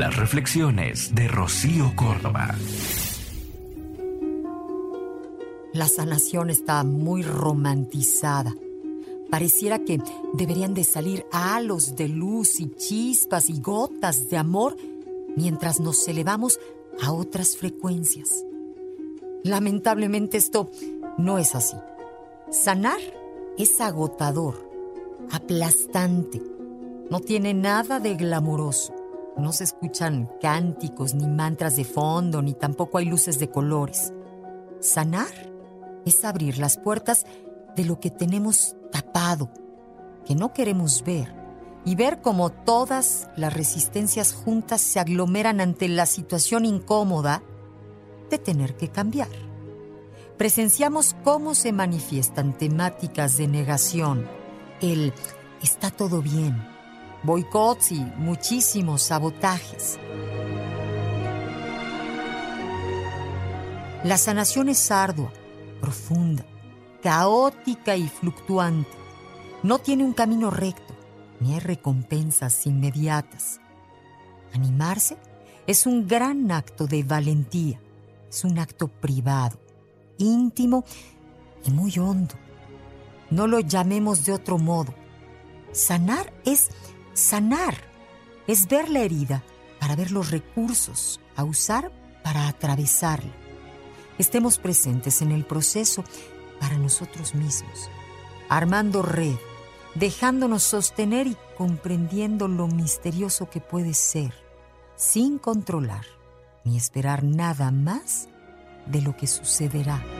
Las reflexiones de Rocío Córdoba. La sanación está muy romantizada. Pareciera que deberían de salir halos de luz y chispas y gotas de amor mientras nos elevamos a otras frecuencias. Lamentablemente esto no es así. Sanar es agotador, aplastante, no tiene nada de glamuroso. No se escuchan cánticos ni mantras de fondo, ni tampoco hay luces de colores. Sanar es abrir las puertas de lo que tenemos tapado, que no queremos ver, y ver cómo todas las resistencias juntas se aglomeran ante la situación incómoda de tener que cambiar. Presenciamos cómo se manifiestan temáticas de negación, el está todo bien, boicots y muchísimos sabotajes. La sanación es ardua, profunda, caótica y fluctuante. No tiene un camino recto, ni hay recompensas inmediatas. Animarse es un gran acto de valentía, es un acto privado, íntimo y muy hondo. No lo llamemos de otro modo. Sanar es sanar, es ver la herida para ver los recursos a usar para atravesarla. Estemos presentes en el proceso para nosotros mismos, armando red, dejándonos sostener y comprendiendo lo misterioso que puede ser, sin controlar ni esperar nada más de lo que sucederá.